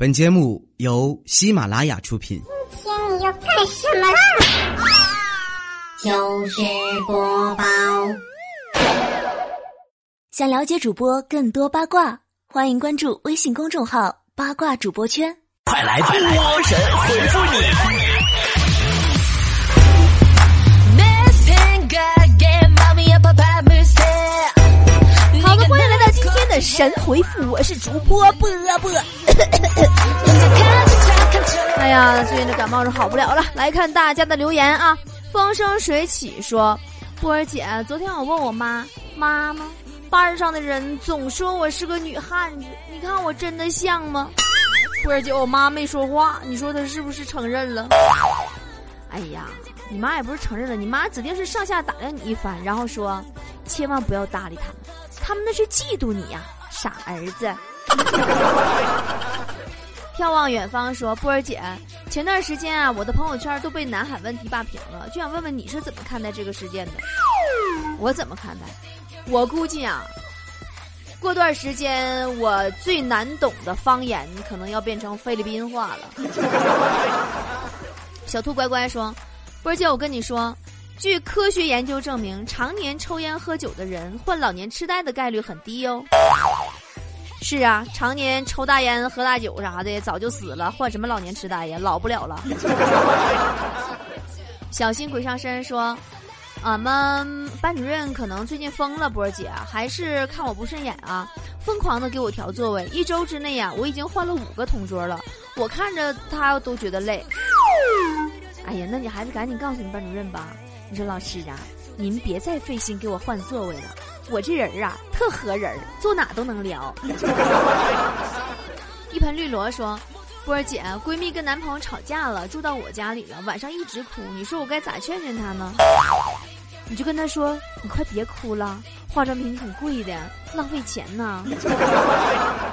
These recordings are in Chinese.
本节目由喜马拉雅出品。今天你要干什么啦？就是播报。想了解主播更多八卦，欢迎关注微信公众号“八卦主播圈”。快来快来，波神回复你。的神回复，我是主播波波。哎呀，最近这感冒是好不了了。来看大家的留言啊，风生水起说，波儿姐，昨天我问我妈，妈妈，班上的人总说我是个女汉子，你看我真的像吗？波儿姐，我妈没说话，你说她是不是承认了？哎呀，你妈也不是承认了，你妈指定是上下打量你一番，然后说，千万不要搭理他们，他们那是嫉妒你呀，傻儿子。眺望远方说：“波儿姐，前段时间啊，我的朋友圈都被南海问题霸屏了，就想问问你是怎么看待这个事件的？我怎么看待？我估计啊，过段时间我最难懂的方言可能要变成菲律宾话了。”小兔乖乖说：“波儿姐，我跟你说，据科学研究证明，常年抽烟喝酒的人患老年痴呆的概率很低哦。”是啊，常年抽大烟、喝大酒啥的，早就死了，患什么老年痴呆呀？老不了了。小心鬼上身说：“俺们班主任可能最近疯了，波儿姐，还是看我不顺眼啊，疯狂的给我调座位。一周之内呀，我已经换了五个同桌了，我看着他都觉得累。哎呀，那你还是赶紧告诉你班主任吧。你说老师啊，您别再费心给我换座位了。”我这人啊，特合人，坐哪都能聊。一盆绿萝说：“波儿姐，闺蜜跟男朋友吵架了，住到我家里了，晚上一直哭。你说我该咋劝劝她呢？”你就跟她说：“你快别哭了，化妆品挺贵的，浪费钱呢。”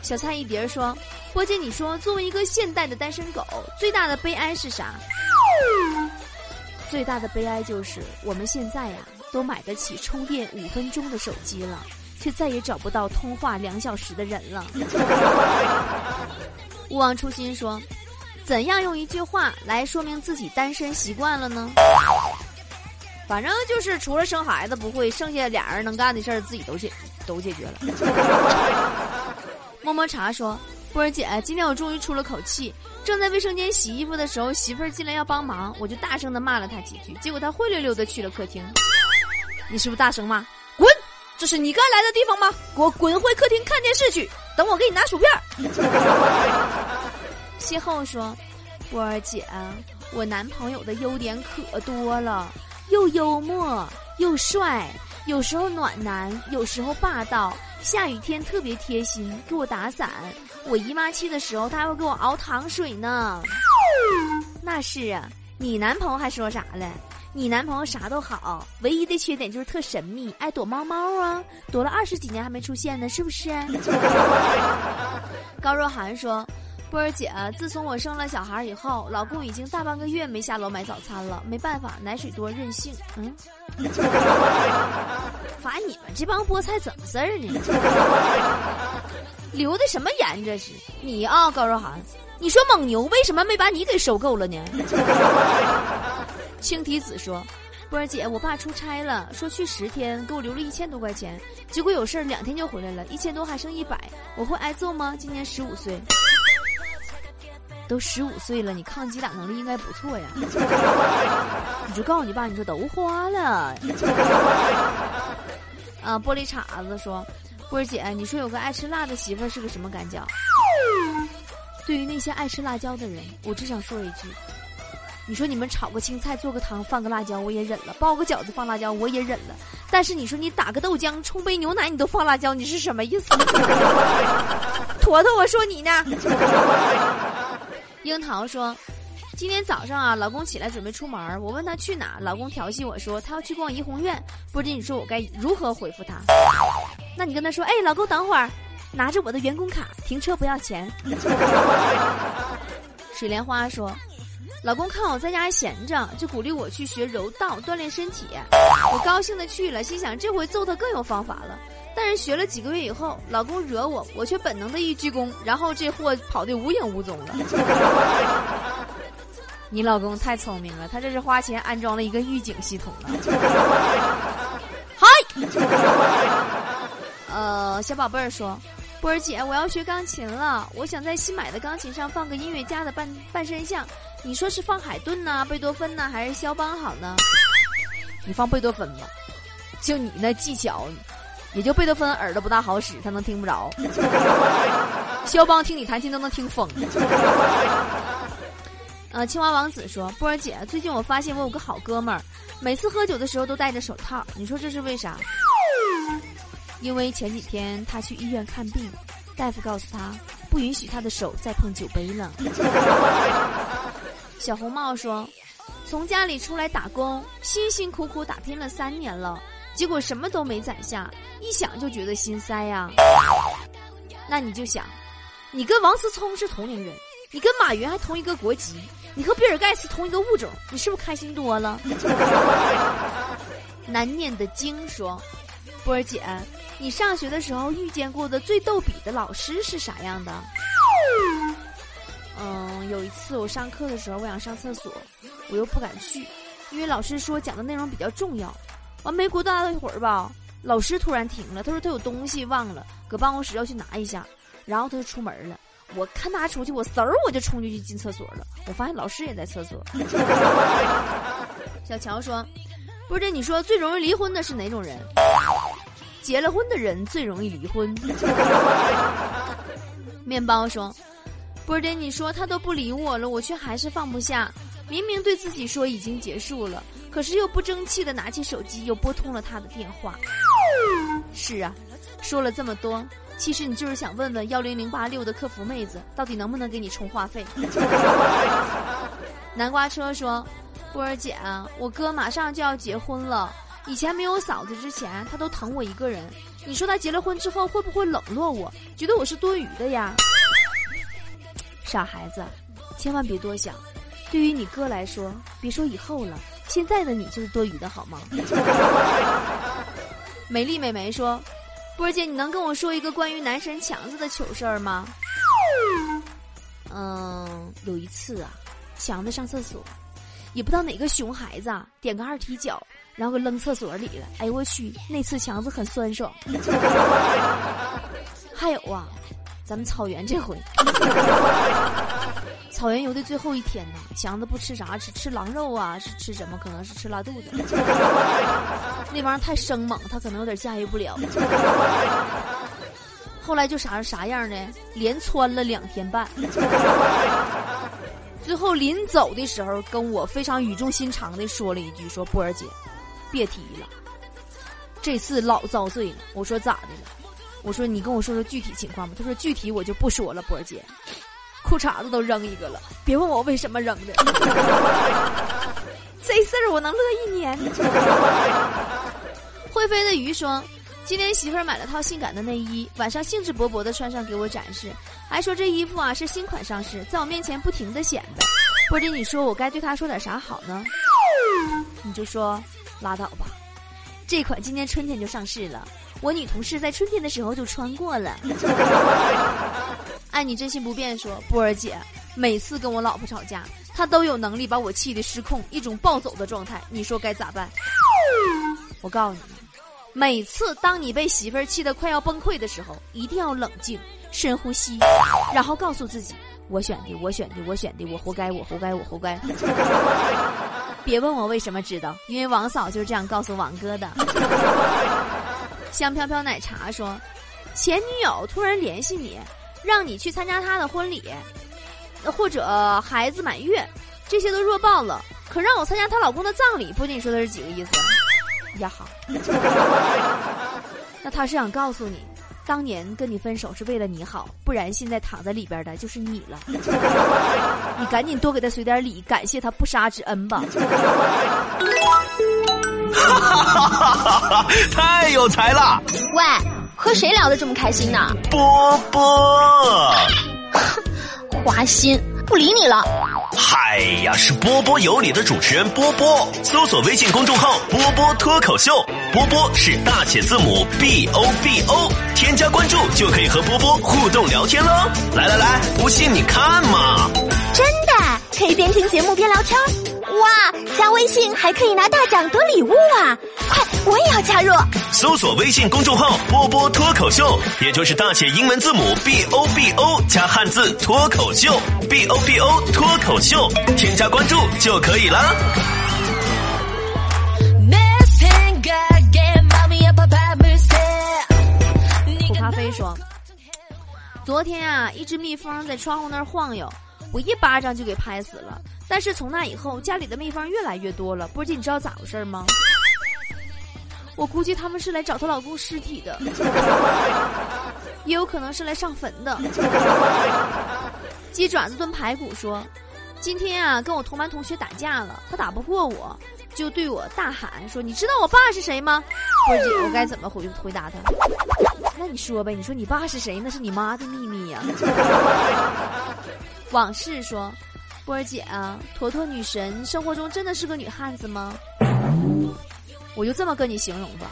小菜一碟说：“波姐，你说作为一个现代的单身狗，最大的悲哀是啥？最大的悲哀就是我们现在呀。”都买得起充电五分钟的手机了，却再也找不到通话两小时的人了。勿忘初心说：“怎样用一句话来说明自己单身习惯了呢？”反正就是除了生孩子不会，剩下俩人能干的事儿自己都解都解决了。么么茶说：“波儿姐，今天我终于出了口气。正在卫生间洗衣服的时候，媳妇儿进来要帮忙，我就大声的骂了她几句，结果她灰溜溜的去了客厅。”你是不是大声骂？滚！这是你该来的地方吗？给我滚回客厅看电视去！等我给你拿薯片。邂逅说：“波儿姐，我男朋友的优点可多了，又幽默又帅，有时候暖男，有时候霸道。下雨天特别贴心，给我打伞。我姨妈期的时候，她还会给我熬糖水呢。那是啊，你男朋友还说啥了？”你男朋友啥都好，唯一的缺点就是特神秘，爱躲猫猫啊，躲了二十几年还没出现呢，是不是？高若涵说：“波儿姐，自从我生了小孩以后，老公已经大半个月没下楼买早餐了，没办法，奶水多任性。”嗯，发现你们这帮菠菜怎么事儿呢？留的什么言这是？你啊，高若涵，你说蒙牛为什么没把你给收购了呢？青提子说：“波儿姐，我爸出差了，说去十天，给我留了一千多块钱，结果有事儿两天就回来了，一千多还剩一百，我会挨揍吗？今年十五岁，都十五岁了，你抗击打能力应该不错呀。你就告诉你爸，你说都花了。啊，玻璃碴子说，波姐，你说有个爱吃辣的媳妇儿是个什么感觉？对于那些爱吃辣椒的人，我只想说一句。”你说你们炒个青菜做个汤放个辣椒我也忍了，包个饺子放辣椒我也忍了，但是你说你打个豆浆冲杯牛奶你都放辣椒，你是什么意思？坨坨，我说你呢。樱桃说，今天早上啊，老公起来准备出门，我问他去哪，老公调戏我说他要去逛怡红院，不知你说我该如何回复他？那你跟他说，哎，老公等会儿，拿着我的员工卡停车不要钱。水莲花说。老公看我在家闲着，就鼓励我去学柔道锻炼身体。我高兴的去了，心想这回揍他更有方法了。但是学了几个月以后，老公惹我，我却本能的一鞠躬，然后这货跑得无影无踪了。你老公太聪明了，他这是花钱安装了一个预警系统了。嗨，呃，小宝贝儿说，波儿姐，我要学钢琴了，我想在新买的钢琴上放个音乐家的半半身像，你说是放海顿呢、贝多芬呢，还是肖邦好呢？你放贝多芬吧，就你那技巧。也就贝多芬耳朵不大好使，他能听不着。肖邦听你弹琴都能听疯。呃，青蛙王子说：“波儿姐，最近我发现我有个好哥们儿，每次喝酒的时候都戴着手套，你说这是为啥？因为前几天他去医院看病，大夫告诉他不允许他的手再碰酒杯了。”小红帽说：“从家里出来打工，辛辛苦苦打拼了三年了。”结果什么都没攒下，一想就觉得心塞呀。那你就想，你跟王思聪是同龄人，你跟马云还同一个国籍，你和比尔盖茨同一个物种，你是不是开心多了？难念的经说，波儿姐，你上学的时候遇见过的最逗比的老师是啥样的？嗯，有一次我上课的时候，我想上厕所，我又不敢去，因为老师说讲的内容比较重要。完没过大一会儿吧，老师突然停了，他说他有东西忘了，搁办公室要去拿一下，然后他就出门了。我看他出去，我嗖儿我就冲进去进厕所了。我发现老师也在厕所。小乔说：“不是，你说最容易离婚的是哪种人？结了婚的人最容易离婚。”面包说：“波姐，你说他都不理我了，我却还是放不下。明明对自己说已经结束了。”可是又不争气的拿起手机，又拨通了他的电话。是啊，说了这么多，其实你就是想问问幺零零八六的客服妹子，到底能不能给你充话费。南瓜车说：“波儿姐啊，我哥马上就要结婚了，以前没有嫂子之前，他都疼我一个人。你说他结了婚之后会不会冷落我，觉得我是多余的呀？”傻孩子，千万别多想。对于你哥来说，别说以后了。现在的你就是多余的，好吗？美丽美眉说：“波儿姐，你能跟我说一个关于男神强子的糗事儿吗？”嗯，有一次啊，强子上厕所，也不知道哪个熊孩子啊，点个二踢脚，然后给扔厕所里了。哎呦我去，那次强子很酸爽。还有啊，咱们草原这回。草原游的最后一天呢，强子不吃啥，吃吃狼肉啊，是吃什么？可能是吃拉肚子。那玩意儿太生猛，他可能有点驾驭不了。后来就啥啥样呢？连窜了两天半。最后临走的时候，跟我非常语重心长的说了一句：“说波儿姐，别提了，这次老遭罪了。”我说咋的了？我说你跟我说说具体情况吧。他说具体我就不说了，波儿姐。裤衩子都扔一个了，别问我为什么扔的。这事儿我能乐一年。会飞的鱼说：“今天媳妇儿买了套性感的内衣，晚上兴致勃勃的穿上给我展示，还说这衣服啊是新款上市，在我面前不停的显摆。波姐，你说我该对她说点啥好呢？你就说拉倒吧，这款今年春天就上市了，我女同事在春天的时候就穿过了。”爱你真心不变说，波儿姐每次跟我老婆吵架，她都有能力把我气得失控，一种暴走的状态。你说该咋办？我告诉你，每次当你被媳妇儿气得快要崩溃的时候，一定要冷静，深呼吸，然后告诉自己：我选的，我选的，我选的，我活该，我活该，我活该。别问我为什么知道，因为王嫂就是这样告诉王哥的。香飘飘奶茶说，前女友突然联系你。让你去参加她的婚礼，或者孩子满月，这些都弱爆了。可让我参加她老公的葬礼，不，你说的是几个意思？呀好，那他是想告诉你，当年跟你分手是为了你好，不然现在躺在里边的就是你了。你赶紧多给他随点礼，感谢他不杀之恩吧。哈哈哈哈太有才了！喂。和谁聊得这么开心呢？波波，花心，不理你了。嗨呀，是波波有理的主持人波波。搜索微信公众号“波波脱口秀”，波波是大写字母 B O B O，添加关注就可以和波波互动聊天喽。来来来，不信你看嘛！真的可以边听节目边聊天，哇！加微信还可以拿大奖得礼物啊！快，我也要加入。搜索微信公众号“波波脱口秀”，也就是大写英文字母 B O B O 加汉字脱口秀 B O B O 脱口秀，添加关注就可以了。苦咖啡说：“昨天啊，一只蜜蜂在窗户那儿晃悠，我一巴掌就给拍死了。但是从那以后，家里的秘方越来越多了。波姐，你知道咋回事吗？我估计他们是来找她老公尸体的，也有可能是来上坟的。”鸡爪子炖排骨说：“今天啊，跟我同班同学打架了，他打不过我，就对我大喊说：‘你知道我爸是谁吗？’波姐，我该怎么回回答他？那你说呗，你说你爸是谁？那是你妈的秘密呀。往事说，波儿姐啊，坨坨女神生活中真的是个女汉子吗？我就这么跟你形容吧，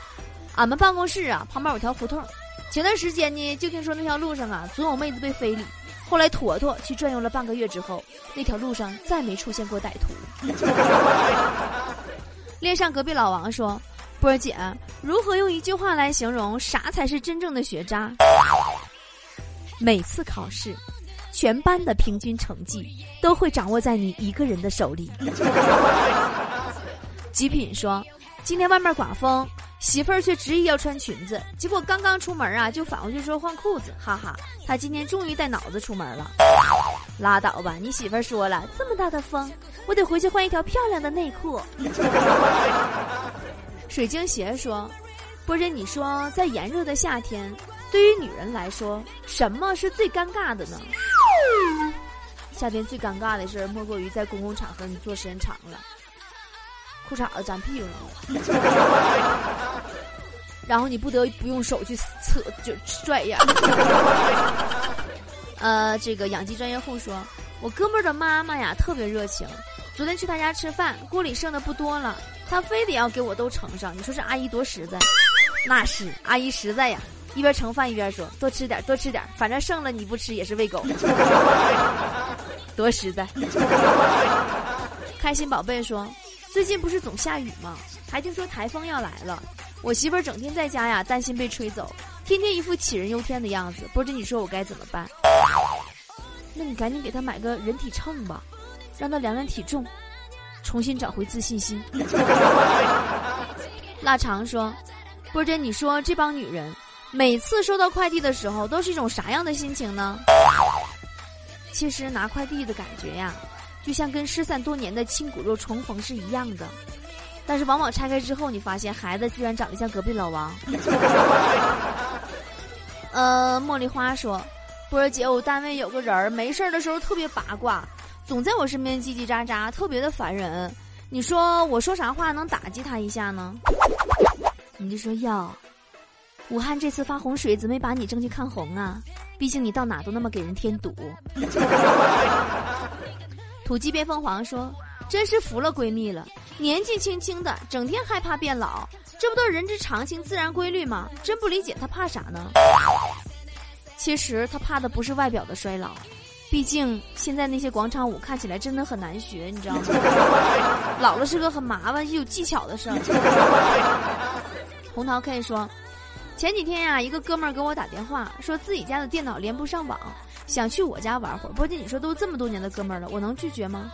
俺们办公室啊旁边有条胡同，前段时间呢就听说那条路上啊总有妹子被非礼。”后来，坨坨去转悠了半个月之后，那条路上再没出现过歹徒。恋上隔壁老王说：“波儿姐，如何用一句话来形容啥才是真正的学渣？”每次考试，全班的平均成绩都会掌握在你一个人的手里。极品说：“今天外面刮风。”媳妇儿却执意要穿裙子，结果刚刚出门啊，就反过去说换裤子，哈哈！他今天终于带脑子出门了。拉倒吧，你媳妇儿说了，这么大的风，我得回去换一条漂亮的内裤。水晶鞋说：“波姐，你说在炎热的夏天，对于女人来说，什么是最尴尬的呢？夏天最尴尬的事儿，莫过于在公共场合你坐时间长了。”裤衩子粘屁股上了，然后你不得不用手去扯，就拽一下。呃，这个养鸡专业户说，我哥们儿的妈妈呀特别热情，昨天去他家吃饭，锅里剩的不多了，他非得要给我都盛上。你说这阿姨多实在？那是阿姨实在呀，一边盛饭一边说，多吃点，多吃点，反正剩了你不吃也是喂狗。多实在。开心宝贝说。最近不是总下雨吗？还听说台风要来了。我媳妇儿整天在家呀，担心被吹走，天天一副杞人忧天的样子。不知你说我该怎么办？那你赶紧给她买个人体秤吧，让她量量体重，重新找回自信心。腊肠说：“波珍，你说这帮女人每次收到快递的时候都是一种啥样的心情呢？”其实拿快递的感觉呀。就像跟失散多年的亲骨肉重逢是一样的，但是往往拆开之后，你发现孩子居然长得像隔壁老王。呃，茉莉花说：“波儿姐，我单位有个人儿，没事儿的时候特别八卦，总在我身边叽叽喳喳，特别的烦人。你说我说啥话能打击他一下呢？”你就说哟，武汉这次发洪水，怎么没把你争去看洪啊？毕竟你到哪都那么给人添堵。土鸡变凤凰说：“真是服了闺蜜了，年纪轻轻的，整天害怕变老，这不都是人之常情、自然规律吗？真不理解她怕啥呢？其实她怕的不是外表的衰老，毕竟现在那些广场舞看起来真的很难学，你知道吗？老了是个很麻烦又有技巧的事儿。”红桃 K 说：“前几天呀，一个哥们儿给我打电话，说自己家的电脑连不上网。”想去我家玩会儿，波姐，你说都这么多年的哥们儿了，我能拒绝吗？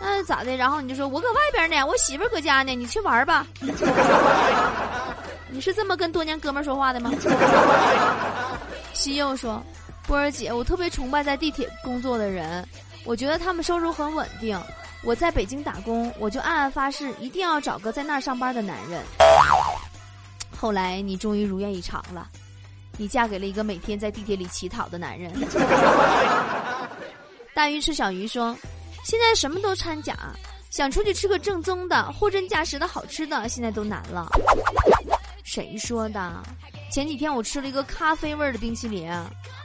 那咋的？然后你就说我搁外边呢，我媳妇儿搁家呢，你去玩吧。你是这么跟多年哥们儿说话的吗？西柚说：“波儿姐，我特别崇拜在地铁工作的人，我觉得他们收入很稳定。我在北京打工，我就暗暗发誓一定要找个在那儿上班的男人。后来你终于如愿以偿了。”你嫁给了一个每天在地铁里乞讨的男人。大鱼吃小鱼说：“现在什么都掺假，想出去吃个正宗的、货真价实的好吃的，现在都难了。”谁说的？前几天我吃了一个咖啡味的冰淇淋，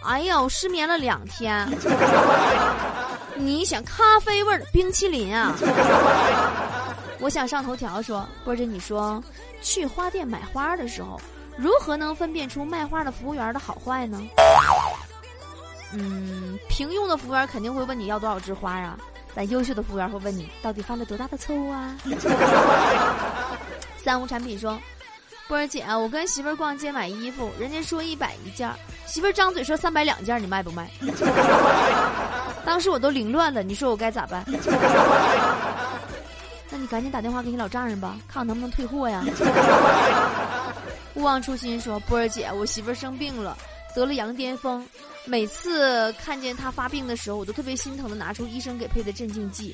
哎呀，我失眠了两天。你想咖啡味儿的冰淇淋啊？我想上头条说，波姐，你说去花店买花的时候，如何能分辨出卖花的服务员的好坏呢？嗯，平庸的服务员肯定会问你要多少枝花啊，但优秀的服务员会问你到底犯了多大的错误啊？三无产品说，波儿姐，我跟媳妇儿逛街买衣服，人家说一百一件，媳妇儿张嘴说三百两件，你卖不卖？当时我都凌乱了，你说我该咋办？那你赶紧打电话给你老丈人吧，看看能不能退货呀。勿忘初心说，波儿姐，我媳妇儿生病了，得了羊癫疯。每次看见她发病的时候，我都特别心疼的拿出医生给配的镇静剂，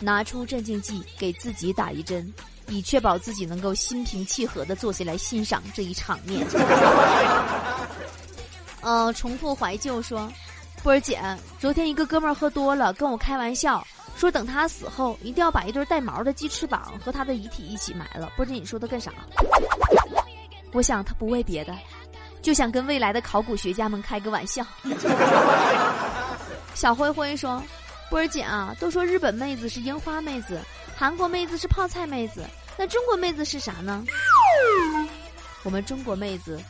拿出镇静剂给自己打一针，以确保自己能够心平气和的坐下来欣赏这一场面。呃，重复怀旧说，波儿姐，昨天一个哥们儿喝多了，跟我开玩笑说，等他死后一定要把一对带毛的鸡翅膀和他的遗体一起埋了。波儿姐，你说他干啥？我想他不为别的。就想跟未来的考古学家们开个玩笑。小灰灰说：“波儿姐啊，都说日本妹子是樱花妹子，韩国妹子是泡菜妹子，那中国妹子是啥呢？我们中国妹子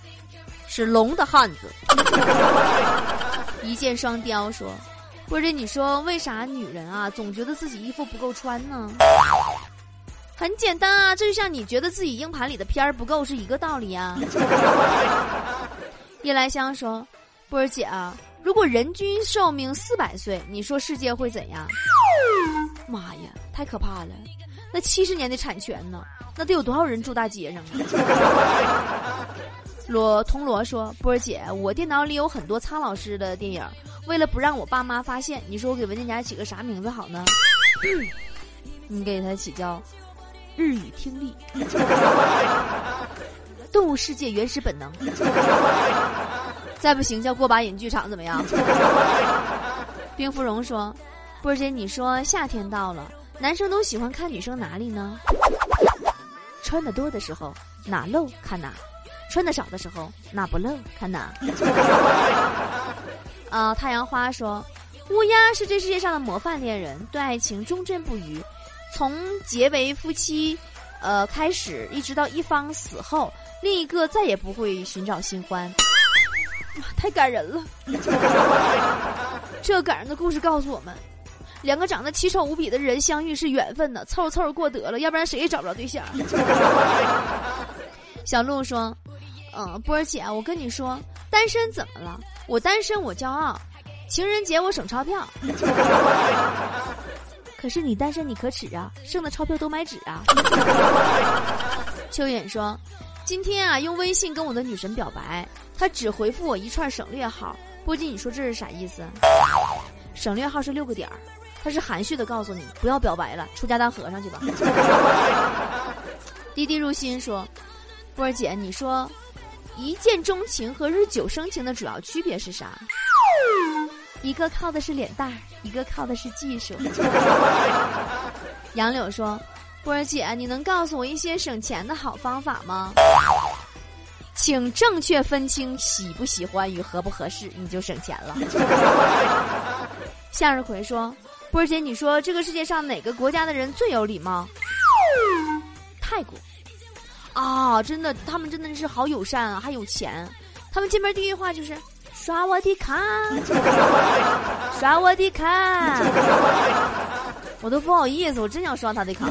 是龙的汉子。”一箭双雕说：“波儿姐，你说为啥女人啊总觉得自己衣服不够穿呢？很简单啊，这就像你觉得自己硬盘里的片儿不够是一个道理啊。”夜来香说：“波儿姐啊，如果人均寿命四百岁，你说世界会怎样？妈呀，太可怕了！那七十年的产权呢？那得有多少人住大街上啊？” 罗铜锣说：“波儿姐，我电脑里有很多苍老师的电影，为了不让我爸妈发现，你说我给文件夹起个啥名字好呢？你给他起叫‘日语听力’。”动物世界原始本能，再不行叫过把瘾剧场怎么样？冰芙蓉说：“波姐，你说夏天到了，男生都喜欢看女生哪里呢？穿的多的时候哪露看哪，穿的少的时候哪不露看哪。”啊，太阳花说：“乌鸦是这世界上的模范恋人，对爱情忠贞不渝，从结为夫妻，呃开始，一直到一方死后。”另一个再也不会寻找新欢，太感人了！这感人的故事告诉我们，两个长得奇丑无比的人相遇是缘分呢，凑凑过得了，要不然谁也找不着对象。小鹿说：“嗯，波儿姐，我跟你说，单身怎么了？我单身我骄傲，情人节我省钞票。可是你单身你可耻啊，剩的钞票都买纸啊。”秋远说。今天啊，用微信跟我的女神表白，她只回复我一串省略号。波姐，你说这是啥意思？省略号是六个点儿，他是含蓄的告诉你不要表白了，出家当和尚去吧。滴滴入心说，波儿姐，你说一见钟情和日久生情的主要区别是啥？一个靠的是脸蛋儿，一个靠的是技术。杨柳说。波儿姐，你能告诉我一些省钱的好方法吗？请正确分清喜不喜欢与合不合适，你就省钱了。向日葵说：“波儿姐，你说这个世界上哪个国家的人最有礼貌？”泰国。啊，真的，他们真的是好友善啊，还有钱。他们见面第一句话就是“刷我的卡，刷我的卡”。我都不好意思，我真想刷他的卡。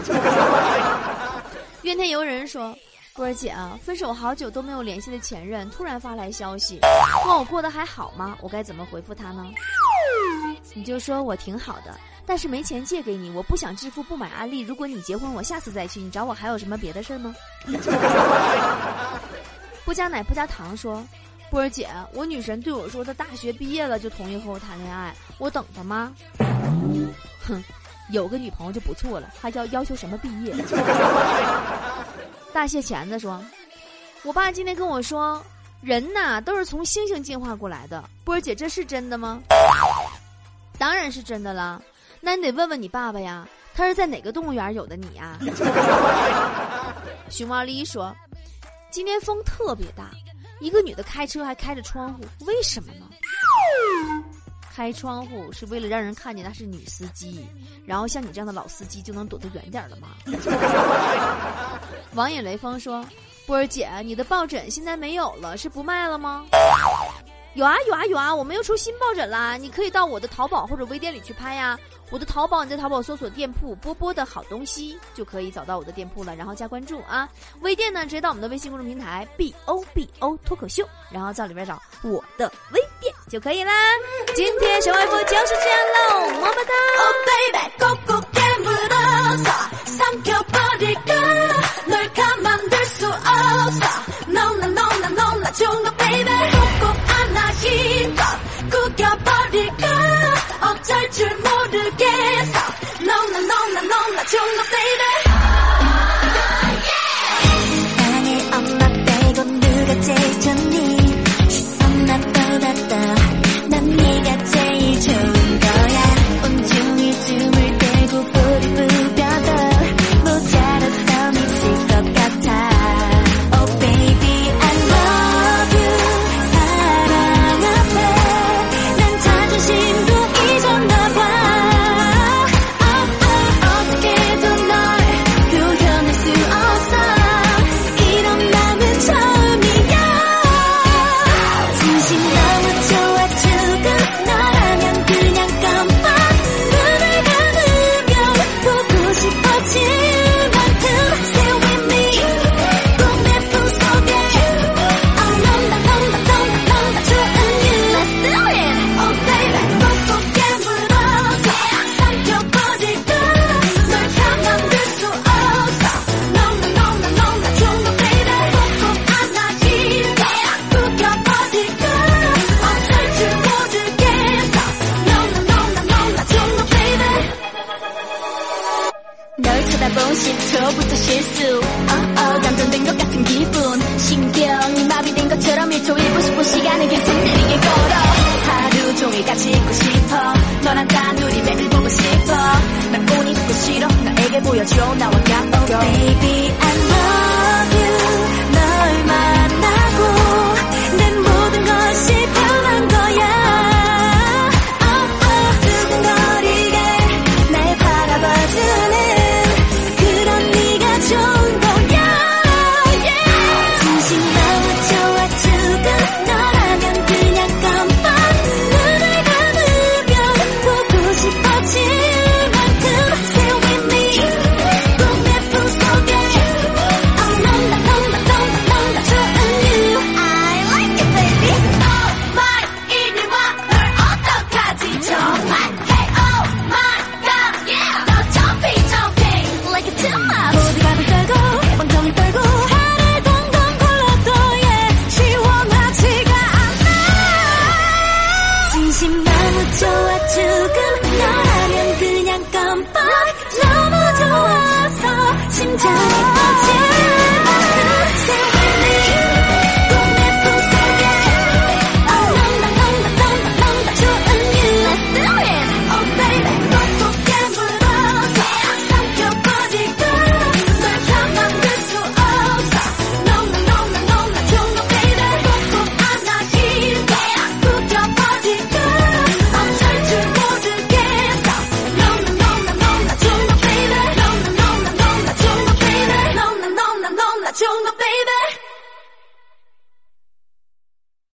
怨天尤人说：“波儿姐啊，分手好久都没有联系的前任突然发来消息，问我过得还好吗？我该怎么回复他呢？”你就说我挺好的，但是没钱借给你，我不想致富，不买安利。如果你结婚，我下次再去。你找我还有什么别的事儿吗？不加奶不加糖说：“波儿姐，我女神对我说，她大学毕业了就同意和我谈恋爱，我等她吗？”哼。有个女朋友就不错了，还要要求什么毕业？大蟹钳子说：“我爸今天跟我说，人呐都是从星星进化过来的。波儿姐，这是真的吗？”当然是真的了。那你得问问你爸爸呀，他是在哪个动物园有的你呀？熊猫丽说：“今天风特别大，一个女的开车还开着窗户，为什么呢？”开窗户是为了让人看见她是女司机，然后像你这样的老司机就能躲得远点了吗？王引雷锋说：“波儿姐，你的抱枕现在没有了，是不卖了吗？”有啊有啊有啊，我们又出新抱枕啦！你可以到我的淘宝或者微店里去拍呀。我的淘宝，你在淘宝搜索店铺“波波的好东西”就可以找到我的店铺了，然后加关注啊。微店呢，直接到我们的微信公众平台 “b o b o 脱口秀”，然后在里边找我的微店就可以啦。今天小外婆就是这样喽，么么哒。 어쩔 줄 모르겠어 No no no no no no 중독 baby 진심 너무 좋아 죽음 너라면 그냥 깜빡 너무 좋아서 심장이 터질